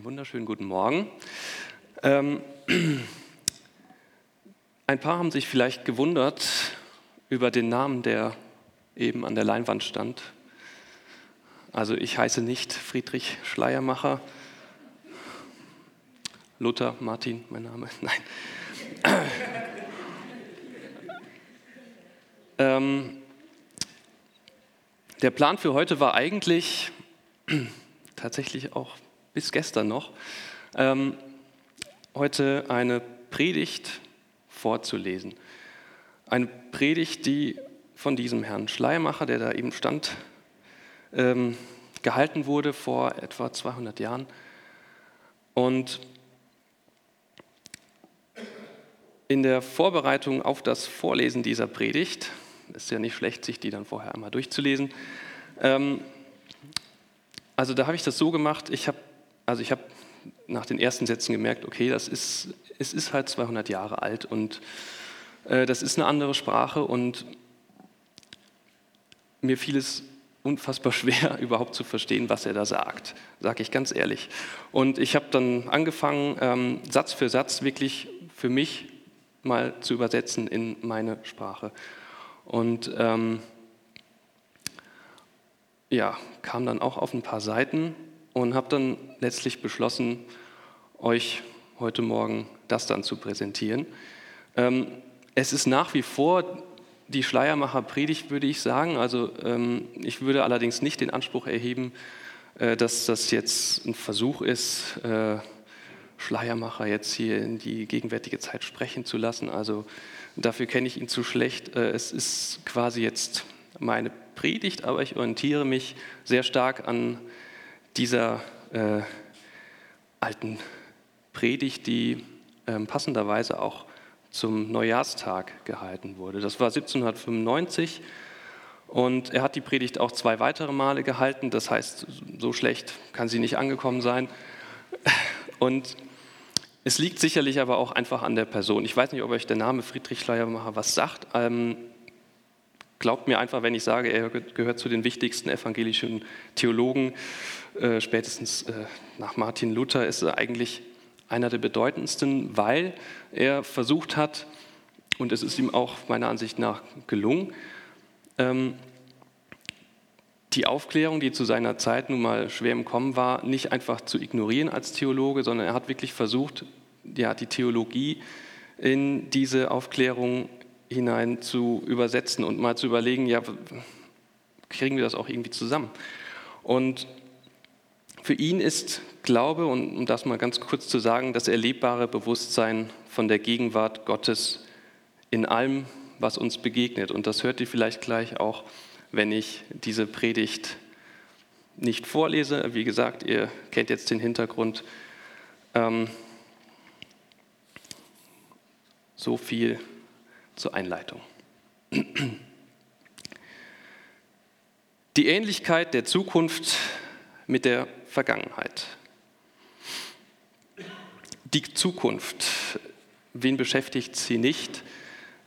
Einen wunderschönen guten Morgen. Ähm, ein paar haben sich vielleicht gewundert über den Namen, der eben an der Leinwand stand. Also ich heiße nicht Friedrich Schleiermacher. Luther Martin, mein Name. Nein. ähm, der Plan für heute war eigentlich tatsächlich auch bis gestern noch, ähm, heute eine Predigt vorzulesen. Eine Predigt, die von diesem Herrn Schleiermacher, der da eben stand, ähm, gehalten wurde vor etwa 200 Jahren. Und in der Vorbereitung auf das Vorlesen dieser Predigt, ist ja nicht schlecht, sich die dann vorher einmal durchzulesen, ähm, also da habe ich das so gemacht, ich habe also ich habe nach den ersten Sätzen gemerkt, okay, das ist, es ist halt 200 Jahre alt und äh, das ist eine andere Sprache und mir fiel es unfassbar schwer, überhaupt zu verstehen, was er da sagt, sage ich ganz ehrlich. Und ich habe dann angefangen, ähm, Satz für Satz wirklich für mich mal zu übersetzen in meine Sprache. Und ähm, ja, kam dann auch auf ein paar Seiten und habe dann letztlich beschlossen, euch heute Morgen das dann zu präsentieren. Ähm, es ist nach wie vor die Schleiermacher Predigt, würde ich sagen. Also ähm, ich würde allerdings nicht den Anspruch erheben, äh, dass das jetzt ein Versuch ist, äh, Schleiermacher jetzt hier in die gegenwärtige Zeit sprechen zu lassen. Also dafür kenne ich ihn zu schlecht. Äh, es ist quasi jetzt meine Predigt, aber ich orientiere mich sehr stark an dieser äh, alten Predigt, die äh, passenderweise auch zum Neujahrstag gehalten wurde. Das war 1795 und er hat die Predigt auch zwei weitere Male gehalten. Das heißt, so schlecht kann sie nicht angekommen sein. Und es liegt sicherlich aber auch einfach an der Person. Ich weiß nicht, ob euch der Name Friedrich Schleiermacher was sagt. Ähm, Glaubt mir einfach, wenn ich sage, er gehört zu den wichtigsten evangelischen Theologen, äh, spätestens äh, nach Martin Luther ist er eigentlich einer der bedeutendsten, weil er versucht hat, und es ist ihm auch meiner Ansicht nach gelungen, ähm, die Aufklärung, die zu seiner Zeit nun mal schwer im Kommen war, nicht einfach zu ignorieren als Theologe, sondern er hat wirklich versucht, ja, die Theologie in diese Aufklärung hinein zu übersetzen und mal zu überlegen, ja, kriegen wir das auch irgendwie zusammen? Und für ihn ist Glaube, und um das mal ganz kurz zu sagen, das erlebbare Bewusstsein von der Gegenwart Gottes in allem, was uns begegnet. Und das hört ihr vielleicht gleich auch, wenn ich diese Predigt nicht vorlese. Wie gesagt, ihr kennt jetzt den Hintergrund. Ähm, so viel zur Einleitung. Die Ähnlichkeit der Zukunft mit der Vergangenheit. Die Zukunft, wen beschäftigt sie nicht?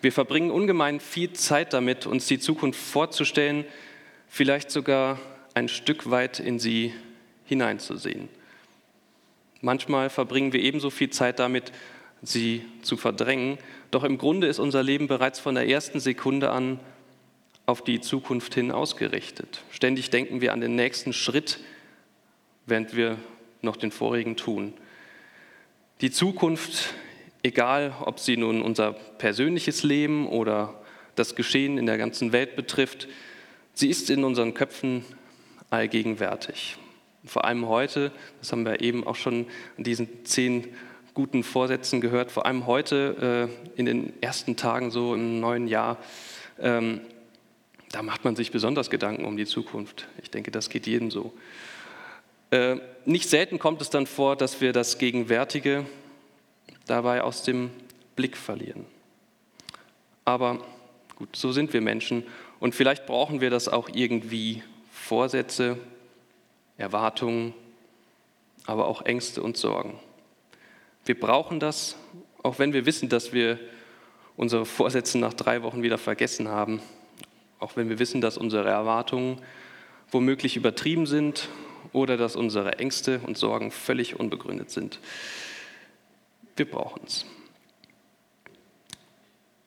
Wir verbringen ungemein viel Zeit damit, uns die Zukunft vorzustellen, vielleicht sogar ein Stück weit in sie hineinzusehen. Manchmal verbringen wir ebenso viel Zeit damit, sie zu verdrängen doch im Grunde ist unser Leben bereits von der ersten Sekunde an auf die Zukunft hin ausgerichtet. Ständig denken wir an den nächsten Schritt, während wir noch den vorigen tun. Die Zukunft, egal ob sie nun unser persönliches Leben oder das Geschehen in der ganzen Welt betrifft, sie ist in unseren Köpfen allgegenwärtig. Vor allem heute, das haben wir eben auch schon in diesen zehn guten Vorsätzen gehört, vor allem heute äh, in den ersten Tagen so im neuen Jahr. Ähm, da macht man sich besonders Gedanken um die Zukunft. Ich denke, das geht jedem so. Äh, nicht selten kommt es dann vor, dass wir das Gegenwärtige dabei aus dem Blick verlieren. Aber gut, so sind wir Menschen und vielleicht brauchen wir das auch irgendwie. Vorsätze, Erwartungen, aber auch Ängste und Sorgen. Wir brauchen das, auch wenn wir wissen, dass wir unsere Vorsätze nach drei Wochen wieder vergessen haben. Auch wenn wir wissen, dass unsere Erwartungen womöglich übertrieben sind oder dass unsere Ängste und Sorgen völlig unbegründet sind. Wir brauchen es.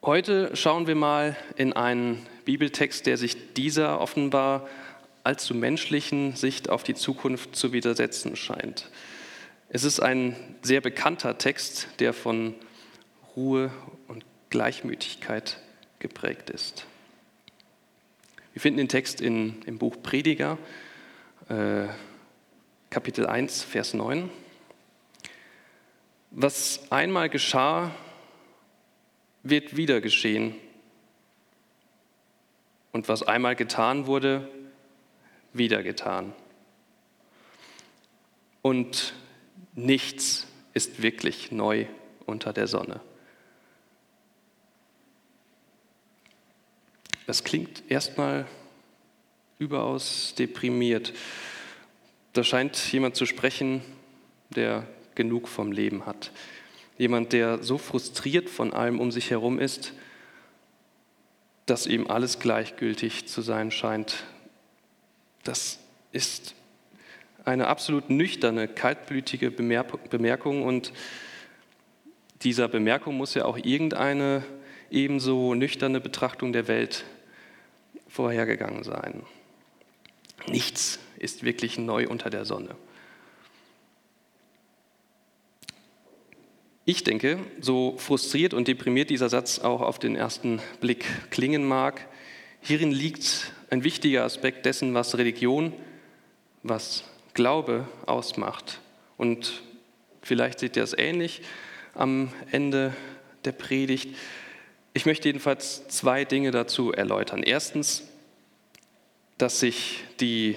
Heute schauen wir mal in einen Bibeltext, der sich dieser offenbar allzu menschlichen Sicht auf die Zukunft zu widersetzen scheint. Es ist ein sehr bekannter Text, der von Ruhe und Gleichmütigkeit geprägt ist. Wir finden den Text in, im Buch Prediger, äh, Kapitel 1, Vers 9. Was einmal geschah, wird wieder geschehen. Und was einmal getan wurde, wieder getan. Und nichts ist wirklich neu unter der Sonne. Das klingt erstmal überaus deprimiert. Da scheint jemand zu sprechen, der genug vom Leben hat. Jemand, der so frustriert von allem um sich herum ist, dass ihm alles gleichgültig zu sein scheint. Das ist eine absolut nüchterne, kaltblütige Bemerkung und dieser Bemerkung muss ja auch irgendeine ebenso nüchterne Betrachtung der Welt vorhergegangen sein. Nichts ist wirklich neu unter der Sonne. Ich denke, so frustriert und deprimiert dieser Satz auch auf den ersten Blick klingen mag, hierin liegt ein wichtiger Aspekt dessen, was Religion, was Glaube ausmacht. Und vielleicht seht ihr es ähnlich am Ende der Predigt. Ich möchte jedenfalls zwei Dinge dazu erläutern. Erstens, dass sich die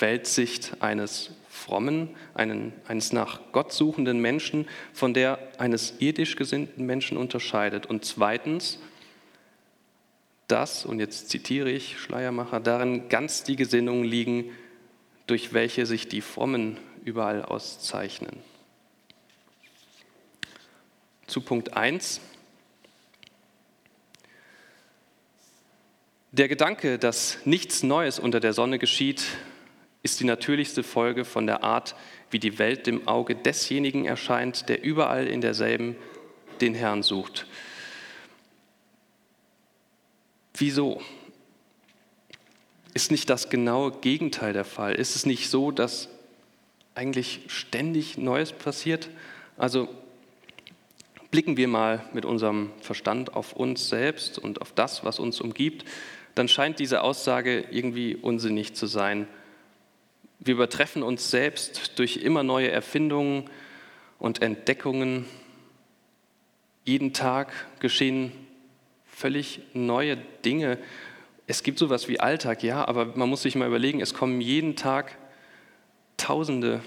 Weltsicht eines frommen, einen, eines nach Gott suchenden Menschen von der eines irdisch gesinnten Menschen unterscheidet. Und zweitens, dass, und jetzt zitiere ich Schleiermacher, darin ganz die Gesinnungen liegen, durch welche sich die Frommen überall auszeichnen. Zu Punkt 1. Der Gedanke, dass nichts Neues unter der Sonne geschieht, ist die natürlichste Folge von der Art, wie die Welt dem Auge desjenigen erscheint, der überall in derselben den Herrn sucht. Wieso? Ist nicht das genaue Gegenteil der Fall? Ist es nicht so, dass eigentlich ständig Neues passiert? Also blicken wir mal mit unserem Verstand auf uns selbst und auf das, was uns umgibt, dann scheint diese Aussage irgendwie unsinnig zu sein wir übertreffen uns selbst durch immer neue Erfindungen und Entdeckungen. Jeden Tag geschehen völlig neue Dinge. Es gibt sowas wie Alltag, ja, aber man muss sich mal überlegen, es kommen jeden Tag Tausende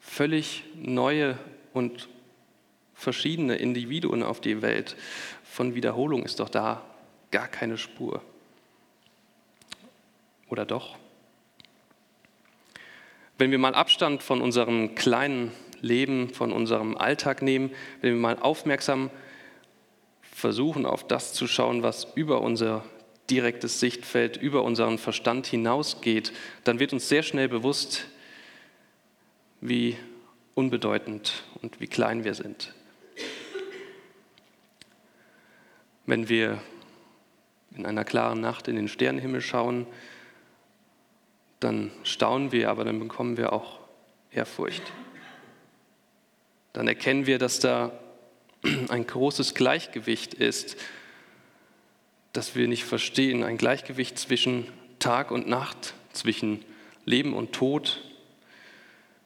völlig neue und verschiedene Individuen auf die Welt. Von Wiederholung ist doch da gar keine Spur. Oder doch? Wenn wir mal Abstand von unserem kleinen Leben, von unserem Alltag nehmen, wenn wir mal aufmerksam versuchen, auf das zu schauen, was über unser direktes Sichtfeld, über unseren Verstand hinausgeht, dann wird uns sehr schnell bewusst, wie unbedeutend und wie klein wir sind. Wenn wir in einer klaren Nacht in den Sternenhimmel schauen, dann staunen wir, aber dann bekommen wir auch Ehrfurcht. Dann erkennen wir, dass da ein großes Gleichgewicht ist, das wir nicht verstehen, ein Gleichgewicht zwischen Tag und Nacht, zwischen Leben und Tod,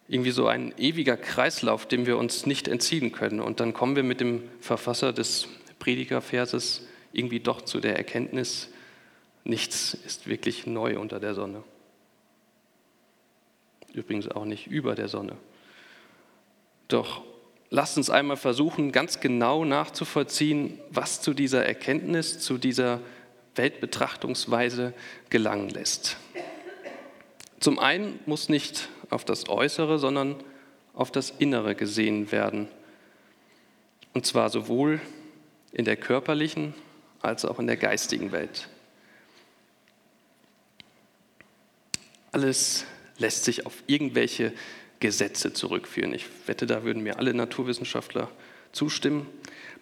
irgendwie so ein ewiger Kreislauf, dem wir uns nicht entziehen können. Und dann kommen wir mit dem Verfasser des Predigerverses irgendwie doch zu der Erkenntnis, nichts ist wirklich neu unter der Sonne übrigens auch nicht über der Sonne. Doch lasst uns einmal versuchen, ganz genau nachzuvollziehen, was zu dieser Erkenntnis, zu dieser Weltbetrachtungsweise gelangen lässt. Zum einen muss nicht auf das Äußere, sondern auf das Innere gesehen werden. Und zwar sowohl in der körperlichen als auch in der geistigen Welt. Alles lässt sich auf irgendwelche Gesetze zurückführen. Ich wette, da würden mir alle Naturwissenschaftler zustimmen.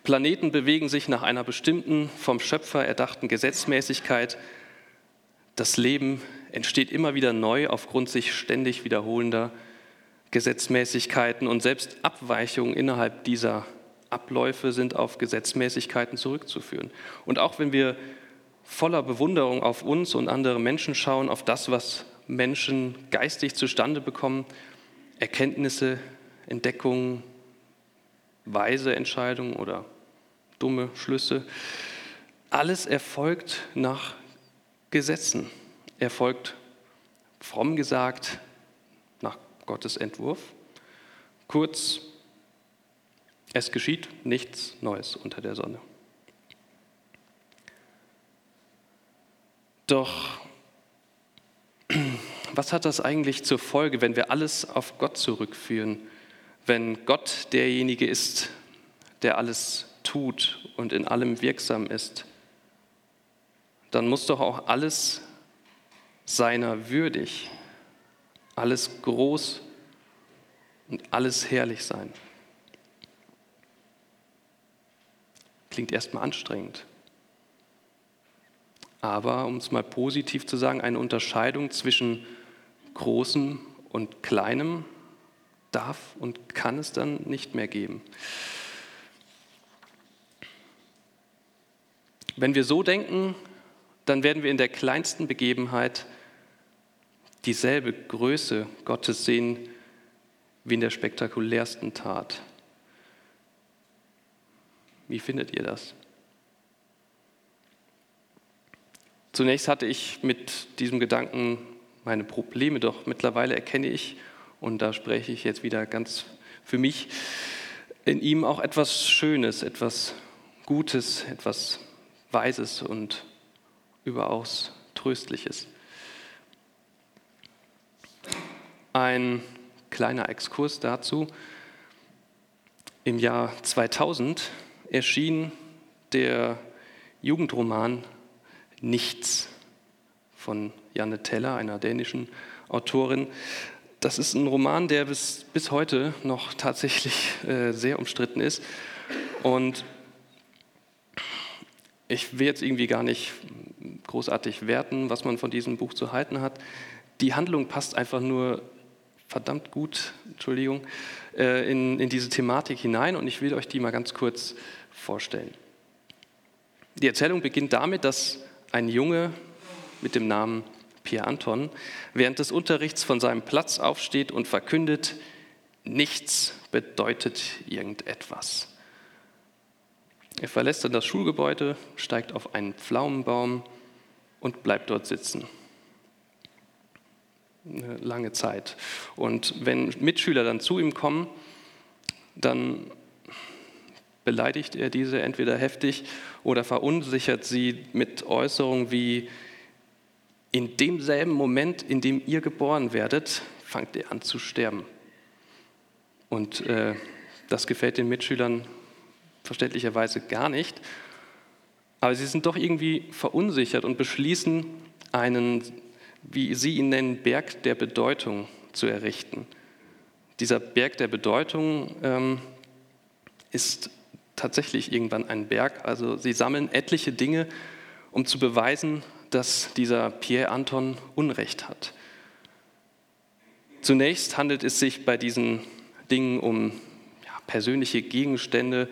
Planeten bewegen sich nach einer bestimmten, vom Schöpfer erdachten Gesetzmäßigkeit. Das Leben entsteht immer wieder neu aufgrund sich ständig wiederholender Gesetzmäßigkeiten und selbst Abweichungen innerhalb dieser Abläufe sind auf Gesetzmäßigkeiten zurückzuführen. Und auch wenn wir voller Bewunderung auf uns und andere Menschen schauen, auf das, was Menschen geistig zustande bekommen, Erkenntnisse, Entdeckungen, weise Entscheidungen oder dumme Schlüsse, alles erfolgt nach Gesetzen, erfolgt fromm gesagt nach Gottes Entwurf. Kurz, es geschieht nichts Neues unter der Sonne. Doch was hat das eigentlich zur Folge, wenn wir alles auf Gott zurückführen? Wenn Gott derjenige ist, der alles tut und in allem wirksam ist, dann muss doch auch alles seiner würdig, alles groß und alles herrlich sein. Klingt erstmal anstrengend. Aber um es mal positiv zu sagen, eine Unterscheidung zwischen Großem und Kleinem darf und kann es dann nicht mehr geben. Wenn wir so denken, dann werden wir in der kleinsten Begebenheit dieselbe Größe Gottes sehen wie in der spektakulärsten Tat. Wie findet ihr das? Zunächst hatte ich mit diesem Gedanken meine Probleme, doch mittlerweile erkenne ich, und da spreche ich jetzt wieder ganz für mich, in ihm auch etwas Schönes, etwas Gutes, etwas Weises und überaus Tröstliches. Ein kleiner Exkurs dazu. Im Jahr 2000 erschien der Jugendroman Nichts von Janne Teller, einer dänischen Autorin. Das ist ein Roman, der bis, bis heute noch tatsächlich äh, sehr umstritten ist. Und ich will jetzt irgendwie gar nicht großartig werten, was man von diesem Buch zu halten hat. Die Handlung passt einfach nur verdammt gut, Entschuldigung, äh, in, in diese Thematik hinein und ich will euch die mal ganz kurz vorstellen. Die Erzählung beginnt damit, dass ein Junge mit dem Namen Pierre Anton während des Unterrichts von seinem Platz aufsteht und verkündet, nichts bedeutet irgendetwas. Er verlässt dann das Schulgebäude, steigt auf einen Pflaumenbaum und bleibt dort sitzen. Eine lange Zeit. Und wenn Mitschüler dann zu ihm kommen, dann beleidigt er diese entweder heftig oder verunsichert sie mit Äußerungen wie, in demselben Moment, in dem ihr geboren werdet, fangt ihr an zu sterben. Und äh, das gefällt den Mitschülern verständlicherweise gar nicht. Aber sie sind doch irgendwie verunsichert und beschließen, einen, wie sie ihn nennen, Berg der Bedeutung zu errichten. Dieser Berg der Bedeutung ähm, ist tatsächlich irgendwann ein Berg. Also sie sammeln etliche Dinge, um zu beweisen, dass dieser Pierre Anton Unrecht hat. Zunächst handelt es sich bei diesen Dingen um ja, persönliche Gegenstände,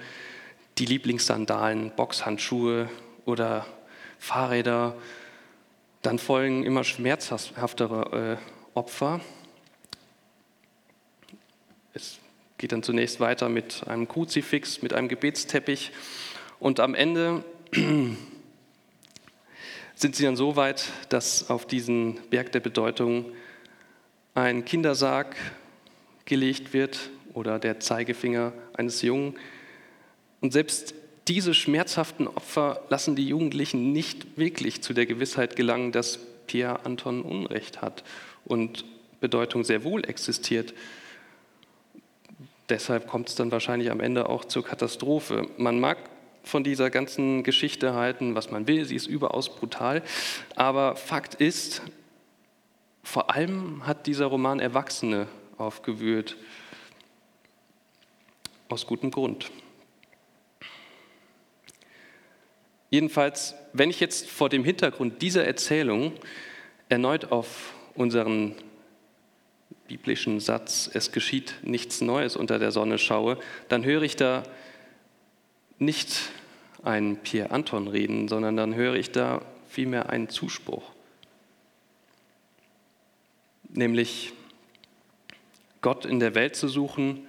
die Lieblingssandalen, Boxhandschuhe oder Fahrräder. Dann folgen immer schmerzhaftere äh, Opfer. Es geht dann zunächst weiter mit einem Kruzifix, mit einem Gebetsteppich und am Ende sind sie dann so weit, dass auf diesen Berg der Bedeutung ein Kindersarg gelegt wird oder der Zeigefinger eines Jungen. Und selbst diese schmerzhaften Opfer lassen die Jugendlichen nicht wirklich zu der Gewissheit gelangen, dass Pierre Anton Unrecht hat und Bedeutung sehr wohl existiert. Deshalb kommt es dann wahrscheinlich am Ende auch zur Katastrophe. Man mag von dieser ganzen Geschichte halten, was man will, sie ist überaus brutal, aber Fakt ist, vor allem hat dieser Roman Erwachsene aufgewühlt. Aus gutem Grund. Jedenfalls, wenn ich jetzt vor dem Hintergrund dieser Erzählung erneut auf unseren biblischen Satz, es geschieht nichts Neues unter der Sonne schaue, dann höre ich da nicht einen Pierre Anton reden, sondern dann höre ich da vielmehr einen Zuspruch. Nämlich Gott in der Welt zu suchen,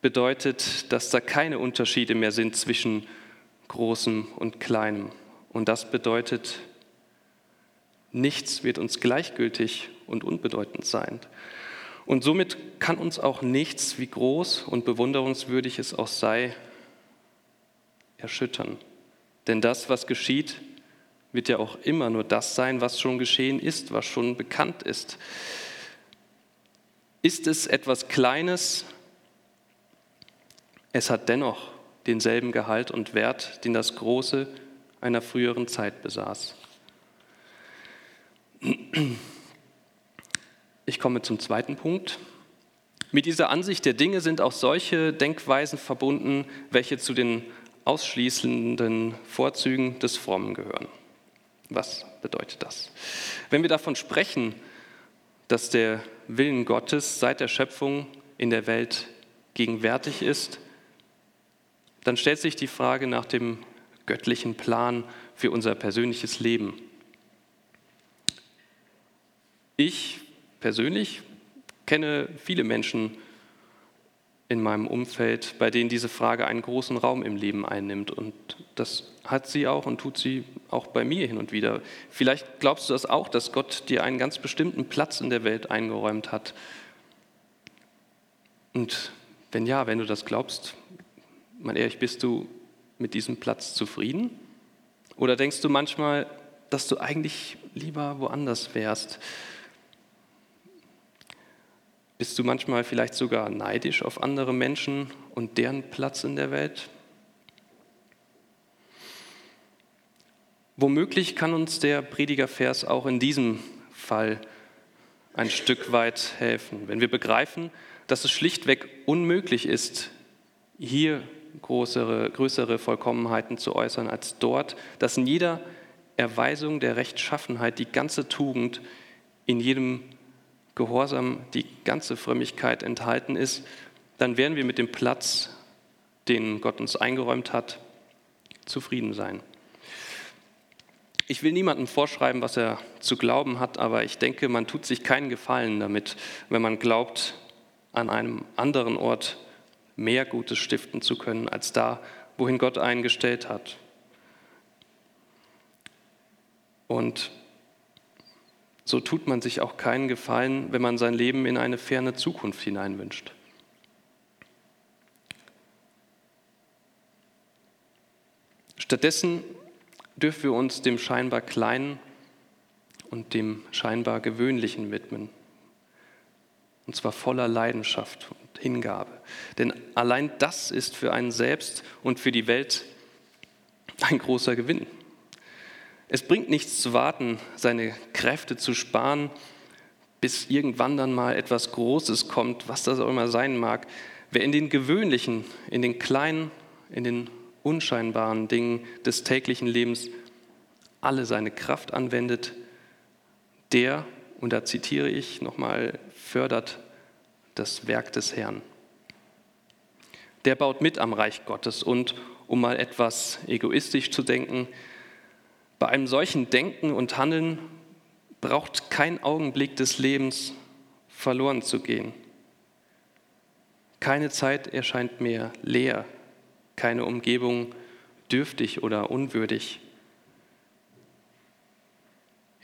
bedeutet, dass da keine Unterschiede mehr sind zwischen Großem und Kleinem. Und das bedeutet, nichts wird uns gleichgültig und unbedeutend sein. Und somit kann uns auch nichts, wie groß und bewunderungswürdig es auch sei, erschüttern. Denn das, was geschieht, wird ja auch immer nur das sein, was schon geschehen ist, was schon bekannt ist. Ist es etwas Kleines, es hat dennoch denselben Gehalt und Wert, den das Große einer früheren Zeit besaß. Ich komme zum zweiten Punkt. Mit dieser Ansicht der Dinge sind auch solche Denkweisen verbunden, welche zu den ausschließenden Vorzügen des Frommen gehören. Was bedeutet das? Wenn wir davon sprechen, dass der Willen Gottes seit der Schöpfung in der Welt gegenwärtig ist, dann stellt sich die Frage nach dem göttlichen Plan für unser persönliches Leben. Ich persönlich kenne viele Menschen in meinem Umfeld, bei denen diese Frage einen großen Raum im Leben einnimmt. Und das hat sie auch und tut sie auch bei mir hin und wieder. Vielleicht glaubst du das auch, dass Gott dir einen ganz bestimmten Platz in der Welt eingeräumt hat. Und wenn ja, wenn du das glaubst, mein ehrlich, bist du mit diesem Platz zufrieden? Oder denkst du manchmal, dass du eigentlich lieber woanders wärst? Bist du manchmal vielleicht sogar neidisch auf andere Menschen und deren Platz in der Welt? Womöglich kann uns der Predigervers auch in diesem Fall ein Stück weit helfen, wenn wir begreifen, dass es schlichtweg unmöglich ist, hier größere, größere Vollkommenheiten zu äußern als dort, dass in jeder Erweisung der Rechtschaffenheit die ganze Tugend, in jedem Gehorsam die ganze Frömmigkeit enthalten ist, dann werden wir mit dem Platz, den Gott uns eingeräumt hat, zufrieden sein. Ich will niemandem vorschreiben, was er zu glauben hat, aber ich denke, man tut sich keinen Gefallen damit, wenn man glaubt, an einem anderen Ort mehr Gutes stiften zu können als da, wohin Gott einen gestellt hat. Und so tut man sich auch keinen Gefallen, wenn man sein Leben in eine ferne Zukunft hineinwünscht. Stattdessen dürfen wir uns dem scheinbar Kleinen und dem scheinbar Gewöhnlichen widmen. Und zwar voller Leidenschaft Hingabe. Denn allein das ist für einen selbst und für die Welt ein großer Gewinn. Es bringt nichts zu warten, seine Kräfte zu sparen, bis irgendwann dann mal etwas Großes kommt, was das auch immer sein mag. Wer in den gewöhnlichen, in den kleinen, in den unscheinbaren Dingen des täglichen Lebens alle seine Kraft anwendet, der, und da zitiere ich nochmal, fördert das Werk des Herrn. Der baut mit am Reich Gottes und, um mal etwas egoistisch zu denken, bei einem solchen Denken und Handeln braucht kein Augenblick des Lebens verloren zu gehen. Keine Zeit erscheint mir leer, keine Umgebung dürftig oder unwürdig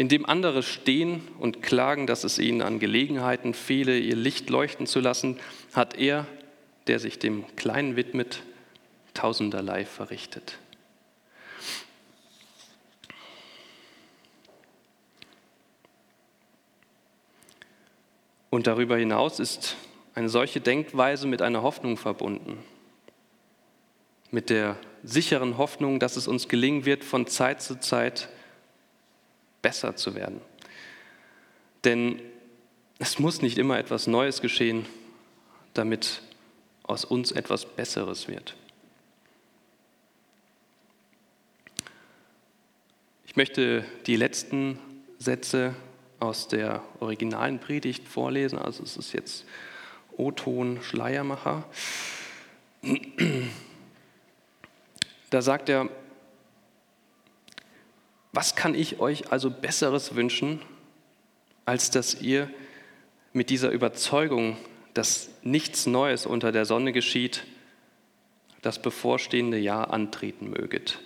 indem andere stehen und klagen, dass es ihnen an Gelegenheiten fehle, ihr Licht leuchten zu lassen, hat er, der sich dem Kleinen widmet, tausenderlei verrichtet. Und darüber hinaus ist eine solche Denkweise mit einer Hoffnung verbunden. Mit der sicheren Hoffnung, dass es uns gelingen wird, von Zeit zu Zeit besser zu werden. Denn es muss nicht immer etwas Neues geschehen, damit aus uns etwas Besseres wird. Ich möchte die letzten Sätze aus der originalen Predigt vorlesen. Also es ist jetzt O-Ton Schleiermacher. Da sagt er, was kann ich euch also Besseres wünschen, als dass ihr mit dieser Überzeugung, dass nichts Neues unter der Sonne geschieht, das bevorstehende Jahr antreten möget.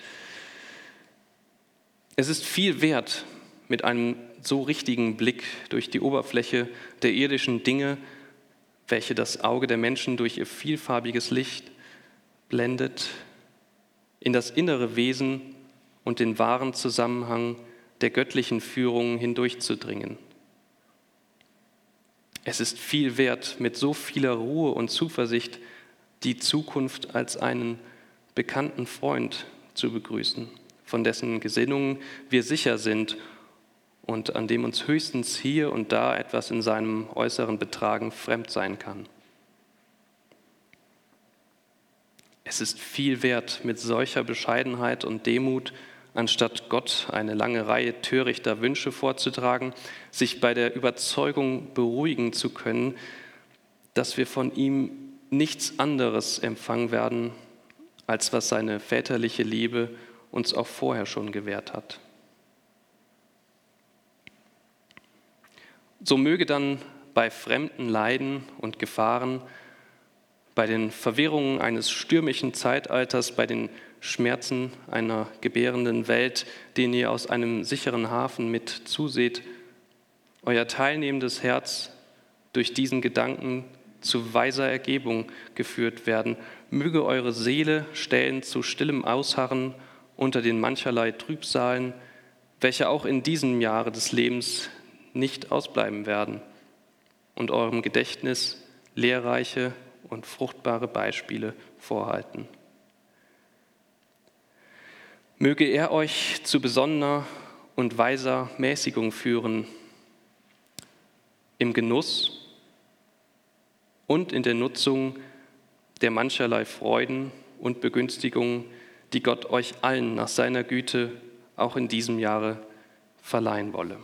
Es ist viel wert, mit einem so richtigen Blick durch die Oberfläche der irdischen Dinge, welche das Auge der Menschen durch ihr vielfarbiges Licht blendet, in das innere Wesen und den wahren Zusammenhang der göttlichen Führung hindurchzudringen. Es ist viel wert, mit so vieler Ruhe und Zuversicht die Zukunft als einen bekannten Freund zu begrüßen, von dessen Gesinnungen wir sicher sind und an dem uns höchstens hier und da etwas in seinem äußeren Betragen fremd sein kann. Es ist viel wert, mit solcher Bescheidenheit und Demut anstatt Gott eine lange Reihe törichter Wünsche vorzutragen, sich bei der Überzeugung beruhigen zu können, dass wir von ihm nichts anderes empfangen werden, als was seine väterliche Liebe uns auch vorher schon gewährt hat. So möge dann bei fremden Leiden und Gefahren, bei den Verwirrungen eines stürmischen Zeitalters, bei den Schmerzen einer gebärenden Welt, denen ihr aus einem sicheren Hafen mit zuseht, euer teilnehmendes Herz durch diesen Gedanken zu weiser Ergebung geführt werden. Möge eure Seele stellen zu stillem Ausharren unter den mancherlei Trübsalen, welche auch in diesem Jahre des Lebens nicht ausbleiben werden, und eurem Gedächtnis lehrreiche und fruchtbare Beispiele vorhalten. Möge er euch zu besonnener und weiser Mäßigung führen, im Genuss und in der Nutzung der mancherlei Freuden und Begünstigungen, die Gott euch allen nach seiner Güte auch in diesem Jahre verleihen wolle.